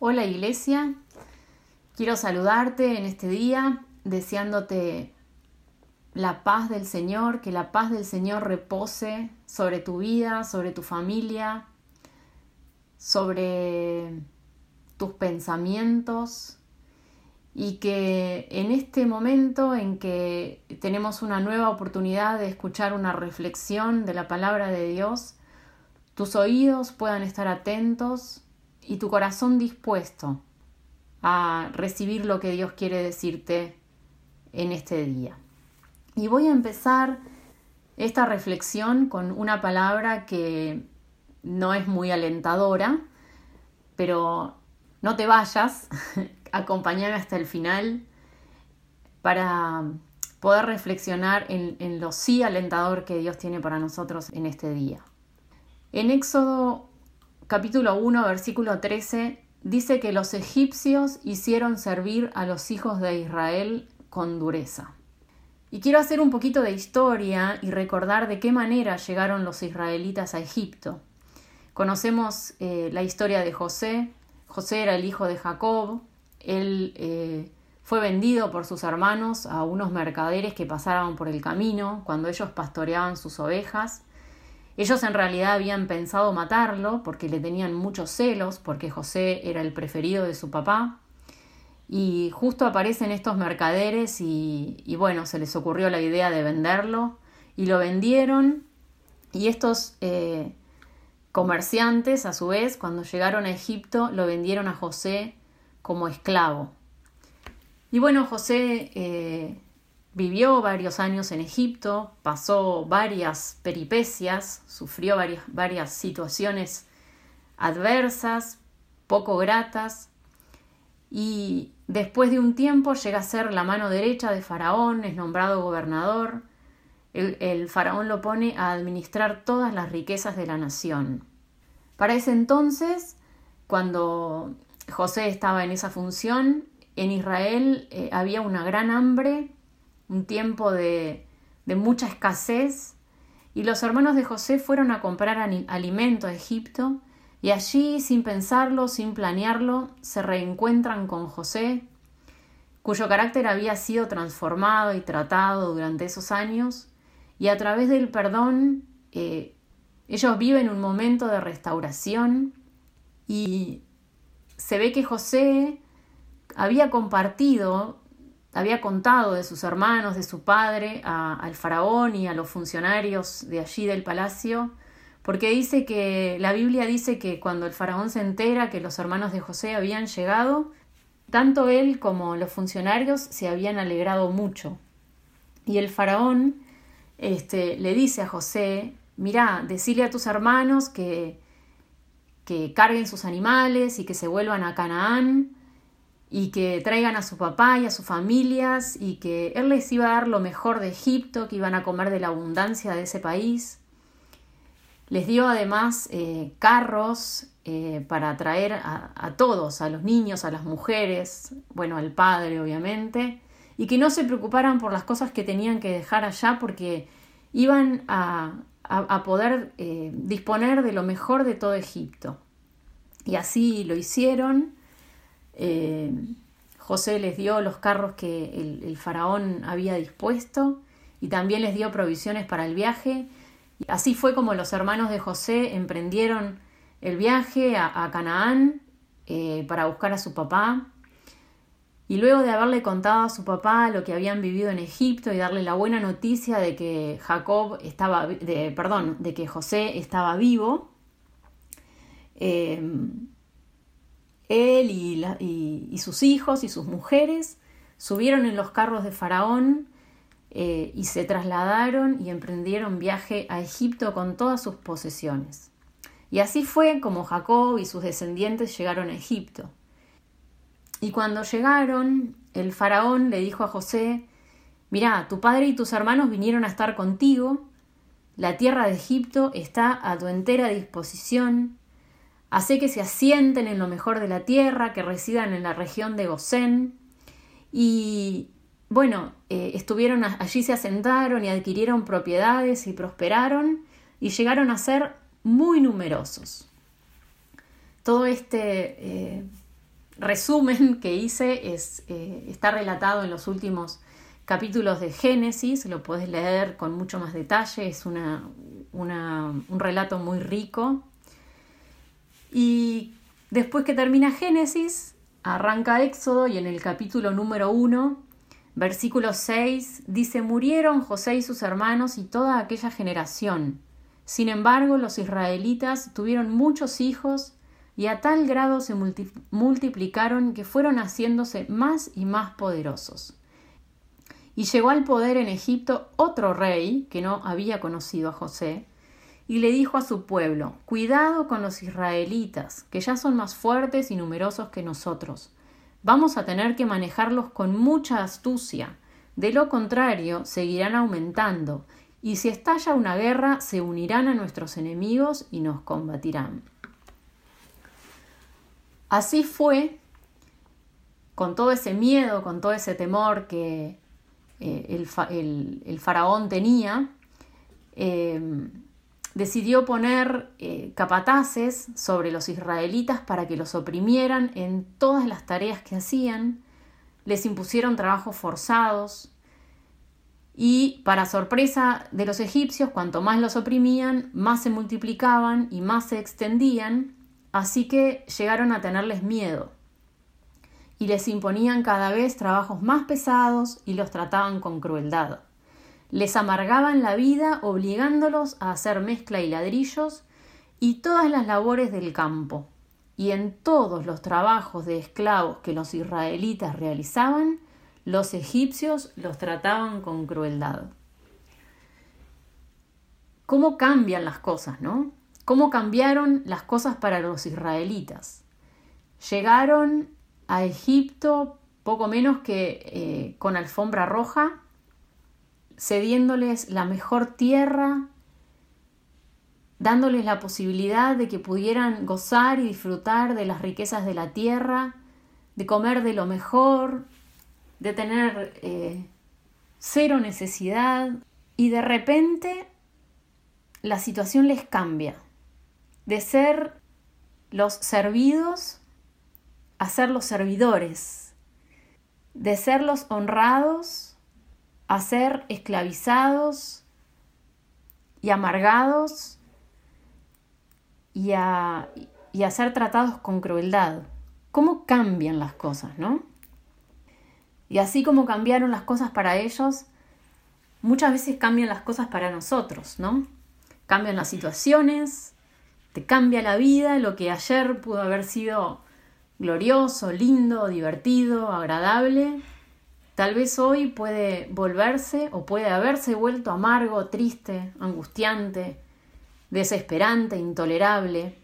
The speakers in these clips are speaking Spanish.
Hola Iglesia, quiero saludarte en este día deseándote la paz del Señor, que la paz del Señor repose sobre tu vida, sobre tu familia, sobre tus pensamientos y que en este momento en que tenemos una nueva oportunidad de escuchar una reflexión de la palabra de Dios, tus oídos puedan estar atentos y tu corazón dispuesto a recibir lo que Dios quiere decirte en este día. Y voy a empezar esta reflexión con una palabra que no es muy alentadora, pero no te vayas, acompáñame hasta el final para poder reflexionar en, en, lo sí alentador que Dios tiene para nosotros en este día. En Éxodo capítulo 1, versículo 13, dice que los egipcios hicieron servir a los hijos de Israel con dureza. Y quiero hacer un poquito de historia y recordar de qué manera llegaron los israelitas a Egipto. Conocemos eh, la historia de José. José era el hijo de Jacob. Él eh, fue vendido por sus hermanos a unos mercaderes que pasaban por el camino cuando ellos pastoreaban sus ovejas. Ellos en realidad habían pensado matarlo porque le tenían muchos celos, porque José era el preferido de su papá. Y justo aparecen estos mercaderes y, bueno, se les ocurrió la idea de venderlo y lo vendieron. Y estos eh, comerciantes, a su vez, cuando llegaron a Egipto, lo vendieron a José como esclavo. Y bueno, José eh, Vivió varios años en Egipto, pasó varias peripecias, sufrió varias, varias situaciones adversas, poco gratas, y después de un tiempo llega a ser la mano derecha de Faraón, es nombrado gobernador. El, faraón lo pone a administrar todas las riquezas de la nación. Para ese entonces, cuando José estaba en esa función, en Israel eh, había una gran hambre un tiempo de, mucha escasez, y los hermanos de José fueron a comprar alimento a Egipto, y allí, sin pensarlo, sin planearlo, se reencuentran con José, cuyo carácter había sido transformado y tratado durante esos años, y a través del perdón eh, ellos viven un momento de restauración y se ve que José había compartido había contado de sus hermanos, de su padre, al faraón y a los funcionarios de allí del palacio, porque dice que la Biblia dice que cuando el faraón se entera que los hermanos de José habían llegado, tanto él como los funcionarios se habían alegrado mucho. Y el faraón este, le dice a José, mira, decile a tus hermanos que, que carguen sus animales y que se vuelvan a Canaán, y que traigan a su papá y a sus familias y que él les iba a dar lo mejor de Egipto, que iban a comer de la abundancia de ese país. Les dio además eh, carros eh, para traer a, a, todos, a los niños, a las mujeres, bueno, al padre obviamente, y que no se preocuparan por las cosas que tenían que dejar allá porque iban a, a poder eh, disponer de lo mejor de todo Egipto. Y así lo hicieron eh, José les dio los carros que el, faraón había dispuesto y también les dio provisiones para el viaje. Así fue como los hermanos de José emprendieron el viaje a, Canaán eh, para buscar a su papá. Y luego de haberle contado a su papá lo que habían vivido en Egipto y darle la buena noticia de que Jacob estaba, de, perdón, de que José estaba vivo, eh, él y, sus hijos y sus mujeres subieron en los carros de Faraón eh, y se trasladaron y emprendieron viaje a Egipto con todas sus posesiones. Y así fue como Jacob y sus descendientes llegaron a Egipto. Y cuando llegaron, el faraón le dijo a José, Mirá, tu padre y tus hermanos vinieron a estar contigo, la tierra de Egipto está a tu entera disposición, Hace que se asienten en lo mejor de la tierra, que residan en la región de Gosén. Y bueno, eh, estuvieron allí, se asentaron y adquirieron propiedades y prosperaron y llegaron a ser muy numerosos. Todo este, eh, resumen que hice es, eh, está relatado en los últimos capítulos de Génesis, lo puedes leer con mucho más detalle, es una, un relato muy rico. Y después que termina Génesis, arranca Éxodo y en el capítulo número 1, versículo 6, dice, murieron José y sus hermanos y toda aquella generación. Sin embargo, los israelitas tuvieron muchos hijos y a tal grado se multiplicaron que fueron haciéndose más y más poderosos. Y llegó al poder en Egipto otro rey que no había conocido a José, y le dijo a su pueblo, Cuidado con los israelitas, que ya son más fuertes y numerosos que nosotros. Vamos a tener que manejarlos con mucha astucia. De lo contrario, seguirán aumentando, y si estalla una guerra, se unirán a nuestros enemigos y nos combatirán. Así fue, con todo ese miedo, con todo ese temor que eh, el, faraón tenía, eh, decidió poner eh, capataces sobre los israelitas para que los oprimieran en todas las tareas que hacían, les impusieron trabajos forzados. Y, para sorpresa de los egipcios, cuanto más los oprimían, más se multiplicaban y más se extendían, Así que llegaron a tenerles miedo. Y les imponían cada vez trabajos más pesados y los trataban con crueldad. Les amargaban la vida obligándolos a hacer mezcla y ladrillos y todas las labores del campo. Y en todos los trabajos de esclavos que los israelitas realizaban, los egipcios los trataban con crueldad. ¿Cómo cambian las cosas, no? cómo cambiaron las cosas para los israelitas. Llegaron a Egipto poco menos que eh, con alfombra roja, cediéndoles la mejor tierra, dándoles la posibilidad de que pudieran gozar y disfrutar de las riquezas de la tierra, de comer de lo mejor, de tener eh, cero necesidad, y de repente la situación les cambia de ser los servidos a ser los servidores, de ser los honrados a ser esclavizados y amargados y a, y ser tratados con crueldad. ¿Cómo cambian las cosas, no? Y así como cambiaron las cosas para ellos, muchas veces cambian las cosas para nosotros, ¿no? Cambian las situaciones, te cambia la vida, lo que ayer pudo haber sido glorioso, lindo, divertido, agradable, tal vez hoy puede volverse o puede haberse vuelto amargo, triste, angustiante, desesperante, intolerable.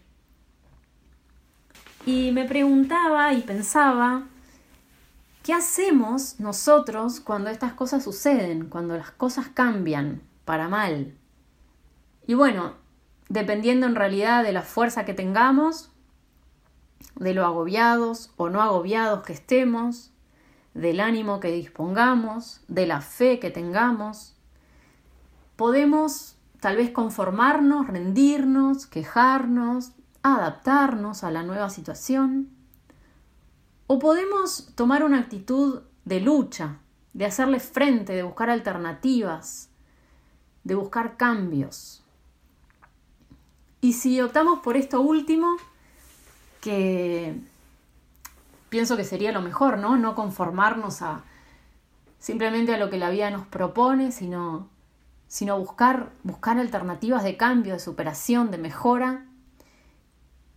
Y me preguntaba y pensaba, ¿qué hacemos nosotros cuando estas cosas suceden, cuando las cosas cambian para mal? Y bueno, dependiendo en realidad de la fuerza que tengamos, de lo agobiados o no agobiados que estemos, del ánimo que dispongamos, de la fe que tengamos, podemos tal vez conformarnos, rendirnos, quejarnos, adaptarnos a la nueva situación, o podemos tomar una actitud de lucha, de hacerle frente, de buscar alternativas, de buscar cambios. Y si optamos por esto último, que pienso que sería lo mejor, ¿no? No conformarnos a simplemente a lo que la vida nos propone, sino, sino buscar, buscar alternativas de cambio, de superación, de mejora.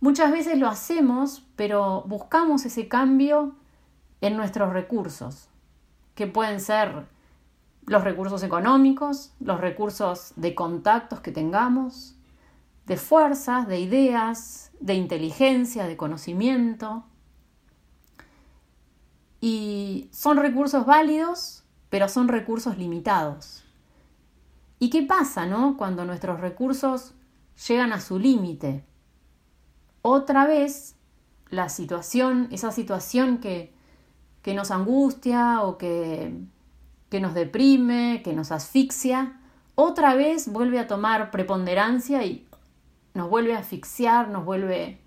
Muchas veces lo hacemos, pero buscamos ese cambio en nuestros recursos, que pueden ser los recursos económicos, los recursos de contactos que tengamos, de fuerzas, de ideas, de inteligencia, de conocimiento. Y son recursos válidos, pero son recursos limitados. ¿Y qué pasa, no? Cuando nuestros recursos llegan a su límite. Otra vez, la situación, esa situación que, que nos angustia o que, que nos deprime, que nos asfixia, otra vez vuelve a tomar preponderancia y nos vuelve a asfixiar, nos vuelve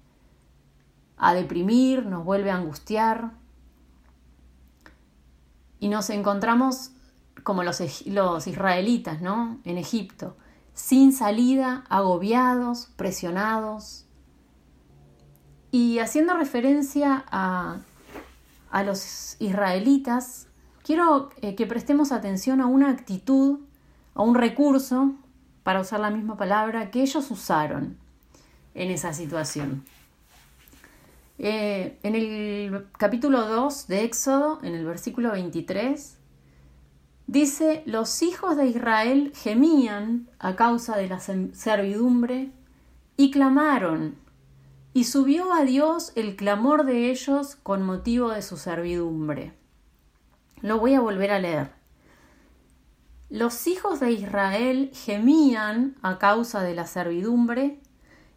a deprimir, nos vuelve a angustiar. Y nos encontramos como los, israelitas, ¿no? En Egipto, sin salida, agobiados, presionados. Y haciendo referencia a, a los israelitas, quiero eh, que prestemos atención a una actitud, a un recurso, para usar la misma palabra, que ellos usaron en esa situación. Eh, en el capítulo 2 de Éxodo, en el versículo 23, dice, los hijos de Israel gemían a causa de la servidumbre y clamaron, y subió a Dios el clamor de ellos con motivo de su servidumbre. Lo voy a volver a leer. Los hijos de Israel gemían a causa de la servidumbre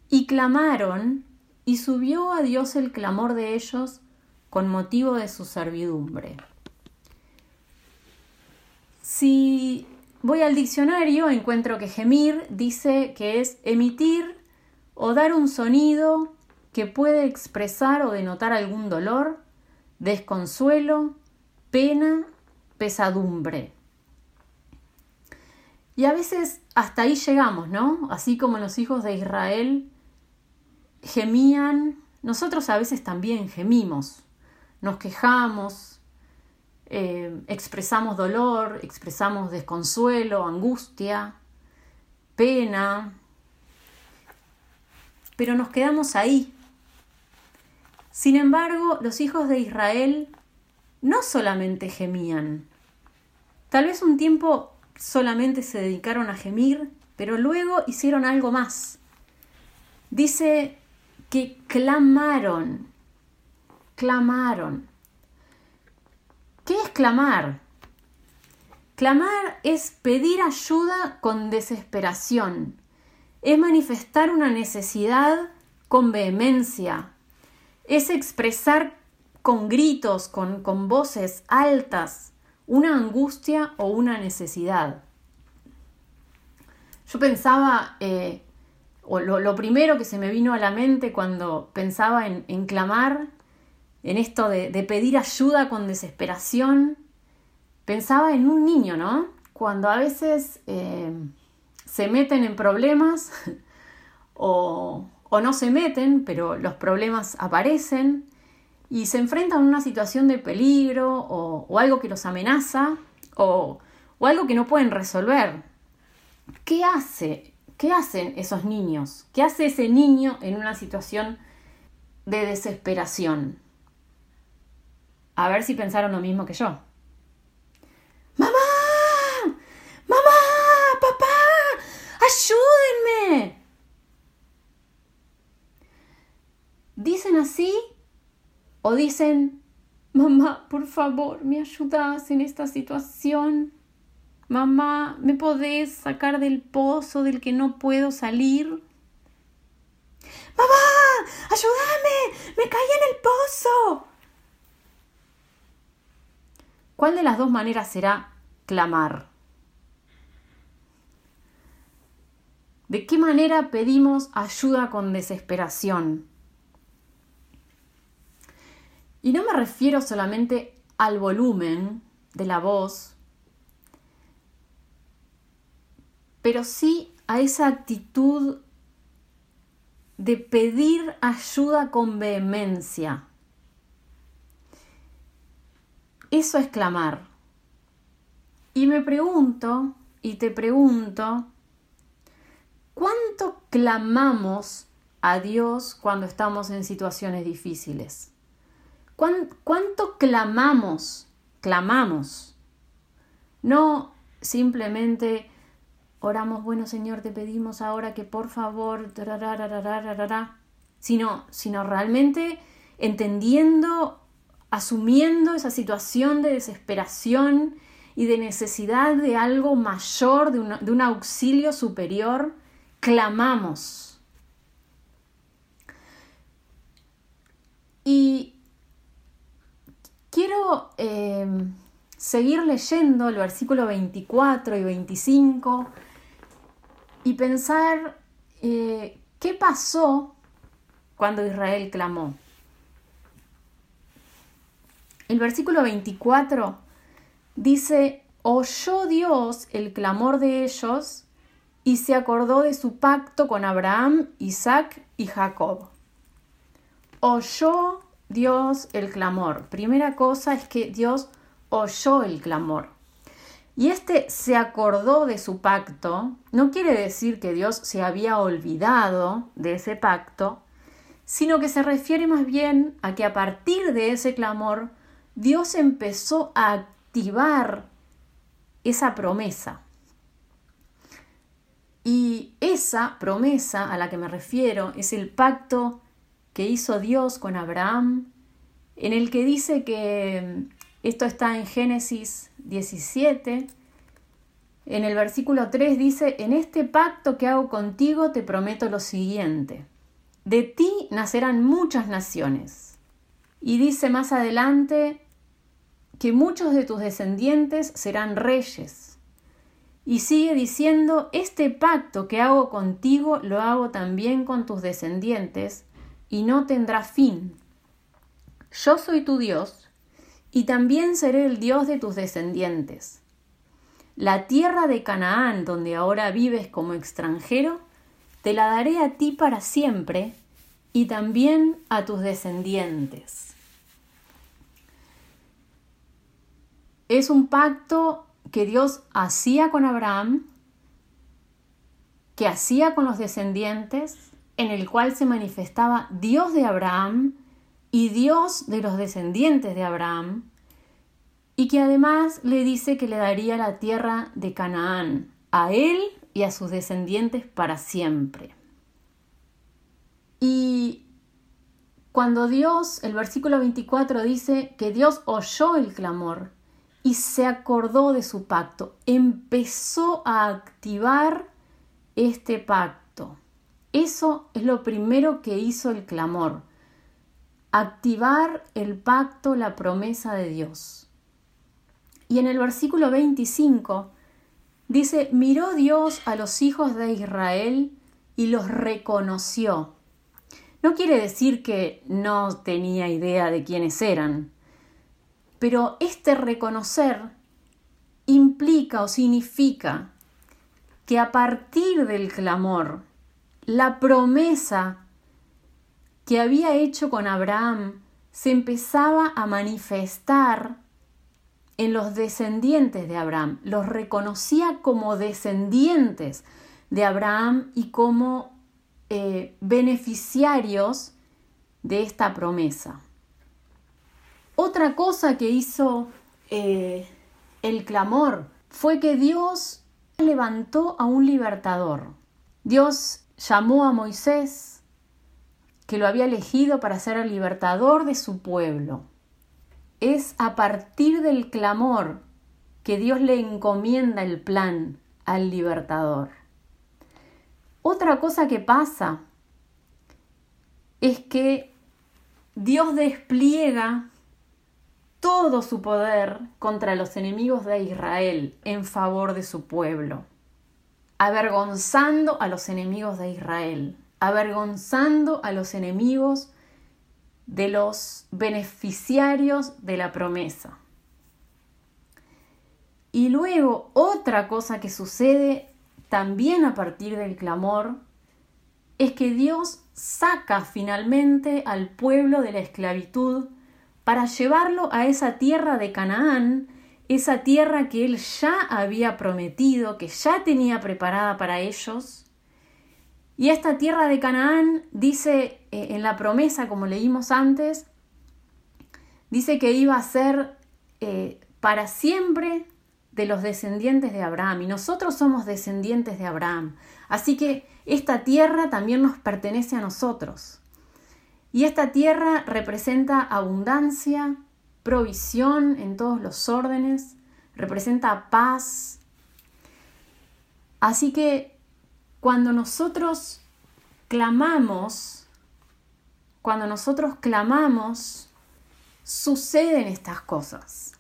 y clamaron y subió a Dios el clamor de ellos con motivo de su servidumbre. Si voy al diccionario, encuentro que gemir dice que es emitir o dar un sonido que puede expresar o denotar algún dolor, desconsuelo, pena, pesadumbre. Y a veces hasta ahí llegamos, ¿no? Así como los hijos de Israel gemían, nosotros a veces también gemimos, nos quejamos, eh, expresamos dolor, expresamos desconsuelo, angustia, pena, pero nos quedamos ahí. Sin embargo, los hijos de Israel no solamente gemían, tal vez un tiempo solamente se dedicaron a gemir, pero luego hicieron algo más. Dice que clamaron, clamaron. ¿Qué es clamar? Clamar es pedir ayuda con desesperación, es manifestar una necesidad con vehemencia, es expresar con gritos, con, con voces altas, una angustia o una necesidad. Yo pensaba, eh, lo, primero que se me vino a la mente cuando pensaba en, clamar, en esto de, pedir ayuda con desesperación, pensaba en un niño, ¿no? Cuando a veces eh, se meten en problemas o, no se meten, pero los problemas aparecen y se enfrentan a una situación de peligro o, algo que los amenaza o, algo que no pueden resolver. ¿Qué hace? ¿Qué hacen esos niños? ¿Qué hace ese niño en una situación de desesperación? A ver si pensaron lo mismo que yo. ¡Mamá! ¡Mamá! ¡Papá! ¡Ayúdenme! Dicen así o dicen, mamá, por favor, me ayudas en esta situación. Mamá, ¿me podés sacar del pozo del que no puedo salir? Mamá, ayúdame, me caí en el pozo. ¿Cuál de las dos maneras será clamar? ¿De qué manera pedimos ayuda con desesperación? Y no me refiero solamente al volumen de la voz, pero sí a esa actitud de pedir ayuda con vehemencia. Eso es clamar. Y me pregunto, y te pregunto, ¿cuánto clamamos a Dios cuando estamos en situaciones difíciles? ¿Cuánto clamamos? Clamamos. No simplemente oramos, bueno Señor, te pedimos ahora que por favor, sino, sino realmente entendiendo, asumiendo esa situación de desesperación y de necesidad de algo mayor, de, de un auxilio superior, clamamos. Y Quiero em, seguir leyendo el versículo 24 y 25 y pensar eh, qué pasó cuando Israel clamó. El versículo 24 dice, oyó Dios el clamor de ellos y se acordó de su pacto con Abraham, Isaac y Jacob. Oyó Dios el clamor. Primera cosa es que Dios oyó el clamor. Y este se acordó de su pacto, no quiere decir que Dios se había olvidado de ese pacto, sino que se refiere más bien a que a partir de ese clamor, Dios empezó a activar esa promesa. Y esa promesa a la que me refiero es el pacto que hizo Dios con Abraham, en el que dice que esto está en Génesis 17. En el versículo 3 dice, en este pacto que hago contigo te prometo lo siguiente, de ti nacerán muchas naciones. Y dice más adelante que muchos de tus descendientes serán reyes. Y sigue diciendo, este pacto que hago contigo lo hago también con tus descendientes, y no tendrá fin. Yo soy tu Dios, y también seré el Dios de tus descendientes. La tierra de Canaán, donde ahora vives como extranjero, te la daré a ti para siempre y también a tus descendientes. Es un pacto que Dios hacía con Abraham, que hacía con los descendientes, en el cual se manifestaba Dios de Abraham y Dios de los descendientes de Abraham, y que además le dice que le daría la tierra de Canaán a él y a sus descendientes para siempre. Y cuando Dios, el versículo 24 dice que Dios oyó el clamor y se acordó de su pacto, empezó a activar este pacto. Eso es lo primero que hizo el clamor activar el pacto, la promesa de Dios. Y en el versículo 25 dice, miró Dios a los hijos de Israel y los reconoció. No quiere decir que no tenía idea de quiénes eran, pero este reconocer implica o significa que a partir del clamor, la promesa que había hecho con Abraham se empezaba a manifestar en los descendientes de Abraham. Los reconocía como descendientes de Abraham y como eh, beneficiarios de esta promesa. Otra cosa que hizo eh, el clamor fue que Dios levantó a un libertador. Dios llamó a Moisés que lo había elegido para ser el libertador de su pueblo. Es a partir del clamor que Dios le encomienda el plan al libertador. Otra cosa que pasa es que Dios despliega todo su poder contra los enemigos de Israel en favor de su pueblo, avergonzando a los enemigos de Israel avergonzando a los enemigos de los beneficiarios de la promesa. Y luego otra cosa que sucede también a partir del clamor es que Dios saca finalmente al pueblo de la esclavitud para llevarlo a esa tierra de Canaán, esa tierra que él ya había prometido, que ya tenía preparada para ellos, y esta tierra de Canaán dice eh, en la promesa, como leímos antes, dice que iba a ser eh, para siempre de los descendientes de Abraham. Y nosotros somos descendientes de Abraham. Así que esta tierra también nos pertenece a nosotros. Y esta tierra representa abundancia, provisión en todos los órdenes, representa paz. Así que cuando nosotros clamamos, cuando nosotros clamamos, suceden estas cosas.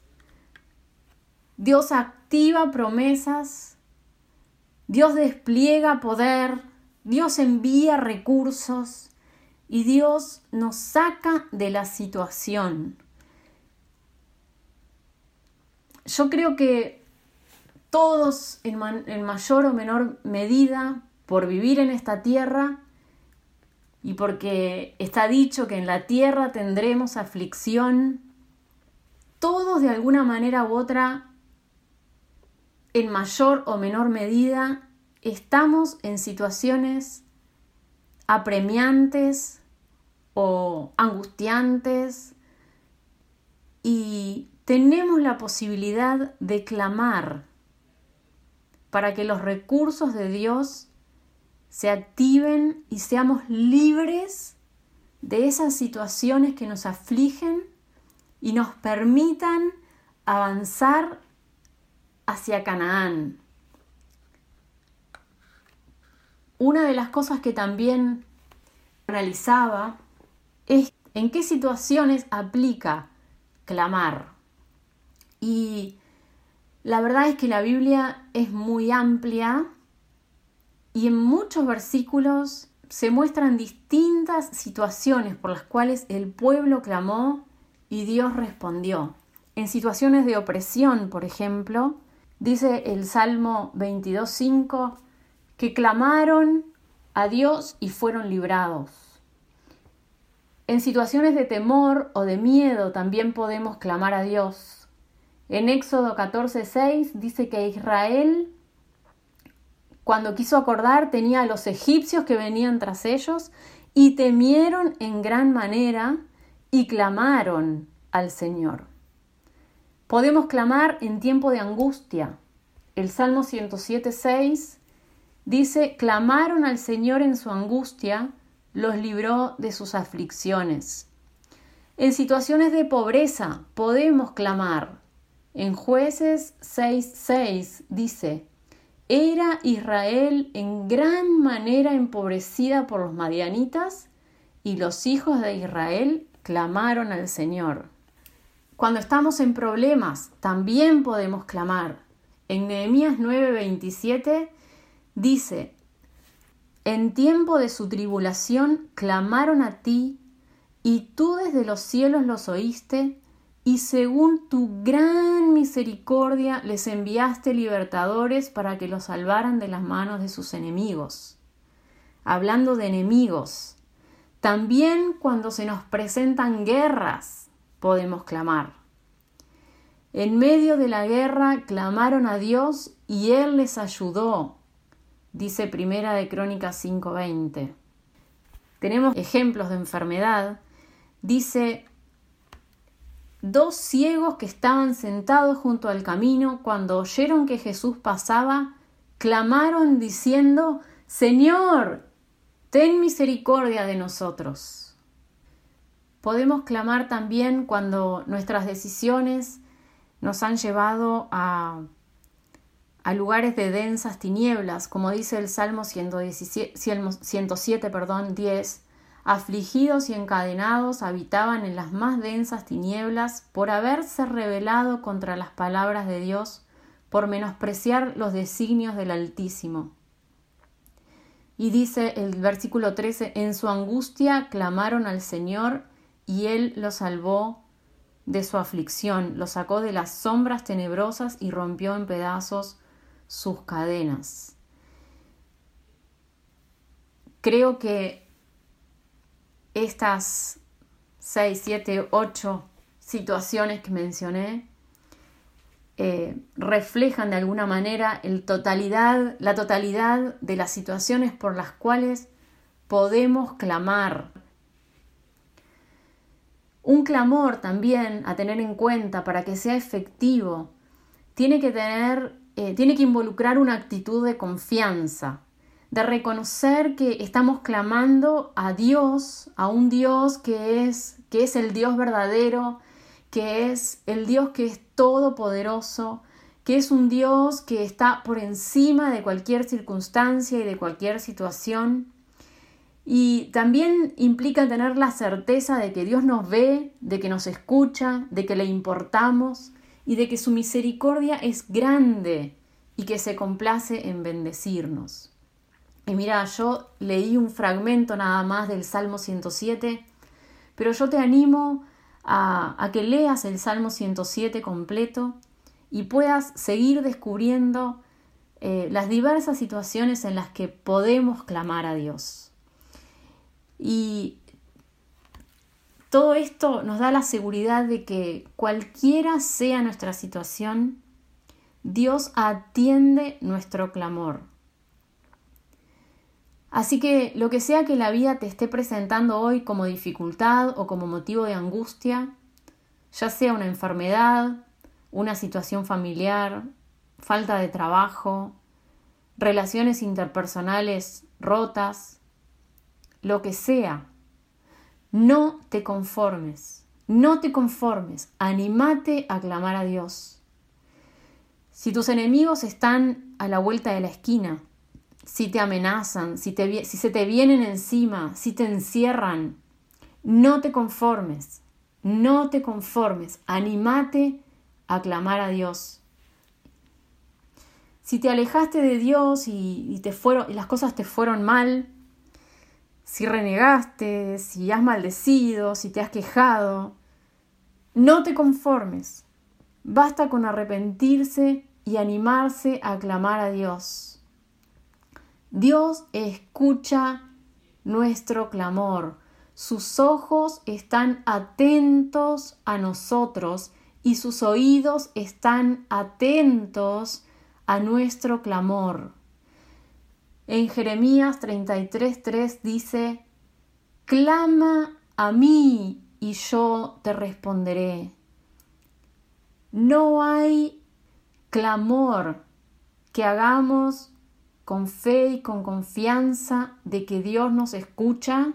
Dios activa promesas, Dios despliega poder, Dios envía recursos y Dios nos saca de la situación. yo creo que todos en, mayor o menor medida, por vivir en esta tierra, y porque está dicho que en la tierra tendremos aflicción, todos de alguna manera u otra, en mayor o menor medida, estamos en situaciones apremiantes o angustiantes y tenemos la posibilidad de clamar para que los recursos de Dios se activen y seamos libres de esas situaciones que nos afligen y nos permitan avanzar hacia Canaán. Una de las cosas que también analizaba es en qué situaciones aplica clamar. Y la verdad es que la Biblia es muy amplia y en muchos versículos se muestran distintas situaciones por las cuales el pueblo clamó y Dios respondió. En situaciones de opresión, por ejemplo, dice el Salmo 22.5 que clamaron a Dios y fueron librados. En situaciones de temor o de miedo también podemos clamar a Dios. En Éxodo 14:6 dice que Israel, cuando quiso acordar, tenía a los egipcios que venían tras ellos y temieron en gran manera y clamaron al Señor. Podemos clamar en tiempo de angustia. El Salmo 107:6 dice, clamaron al Señor en su angustia, los libró de sus aflicciones. En situaciones de pobreza podemos clamar. En jueces 6.6 dice, era Israel en gran manera empobrecida por los madianitas y los hijos de Israel clamaron al Señor. Cuando estamos en problemas, también podemos clamar. En Nehemías 9:27 dice, en tiempo de su tribulación clamaron a ti, y tú desde los cielos los oíste, y según tu gran misericordia les enviaste libertadores para que los salvaran de las manos de sus enemigos. Hablando de enemigos, también cuando se nos presentan guerras podemos clamar. En medio de la guerra clamaron a Dios y Él les ayudó dice Primera de Crónicas 5:20. Tenemos ejemplos de enfermedad. Dice, dos ciegos que estaban sentados junto al camino, cuando oyeron que Jesús pasaba, clamaron diciendo, Señor, ten misericordia de nosotros. Podemos clamar también cuando nuestras decisiones nos han llevado a a lugares de densas tinieblas, como dice el Salmo 107, perdón, 10, afligidos y encadenados habitaban en las más densas tinieblas por haberse rebelado contra las palabras de Dios, por menospreciar los designios del Altísimo. Y dice el versículo 13, en su angustia clamaron al Señor y Él los salvó de su aflicción, los sacó de las sombras tenebrosas y rompió en pedazos sus cadenas. Creo que estas 6, 7, 8 situaciones que mencioné eh, reflejan de alguna manera la totalidad de las situaciones por las cuales podemos clamar. Un clamor también a tener en cuenta para que sea efectivo tiene que tener eh, tiene que involucrar una actitud de confianza, de reconocer que estamos clamando a Dios, a un Dios que es, que es el Dios verdadero, que es el Dios que es todopoderoso, que es un Dios que está por encima de cualquier circunstancia y de cualquier situación. Y también implica tener la certeza de que Dios nos ve, de que nos escucha, de que le importamos, y de que su misericordia es grande y que se complace en bendecirnos. Y mira, yo leí un fragmento nada más del Salmo 107, pero yo te animo a, que leas el Salmo 107 completo y puedas seguir descubriendo eh, las diversas situaciones en las que podemos clamar a Dios. Y todo esto nos da la seguridad de que cualquiera sea nuestra situación, Dios atiende nuestro clamor. Así que lo que sea que la vida te esté presentando hoy como dificultad o como motivo de angustia, ya sea una enfermedad, una situación familiar, falta de trabajo, relaciones interpersonales rotas, lo que sea, no te conformes, no te conformes, animate a clamar a Dios. Si tus enemigos están a la vuelta de la esquina, si te amenazan, si, te, si se te vienen encima, si te encierran, no te conformes, no te conformes, animate a clamar a Dios. Si te alejaste de Dios y, te fueron, y las cosas te fueron mal, si renegaste, si has maldecido, si te has quejado, no te conformes. Basta con arrepentirse y animarse a clamar a Dios. Dios escucha nuestro clamor. Sus ojos están atentos a nosotros y sus oídos están atentos a nuestro clamor. En Jeremías 33:3 dice, Clama a mí y yo te responderé. No hay clamor que hagamos con fe y con confianza de que Dios nos escucha,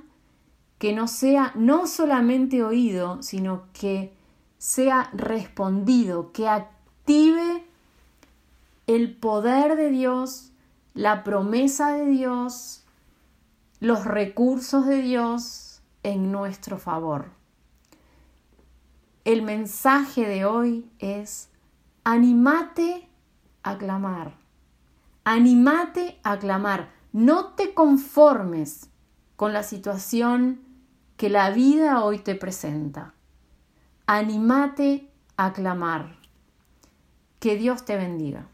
que no sea no solamente oído, sino que sea respondido, que active el poder de Dios, la promesa de Dios, los recursos de Dios en nuestro favor. El mensaje de hoy es, animate a clamar Animate a clamar. No te conformes con la situación que la vida hoy te presenta. Animate a clamar. Que Dios te bendiga.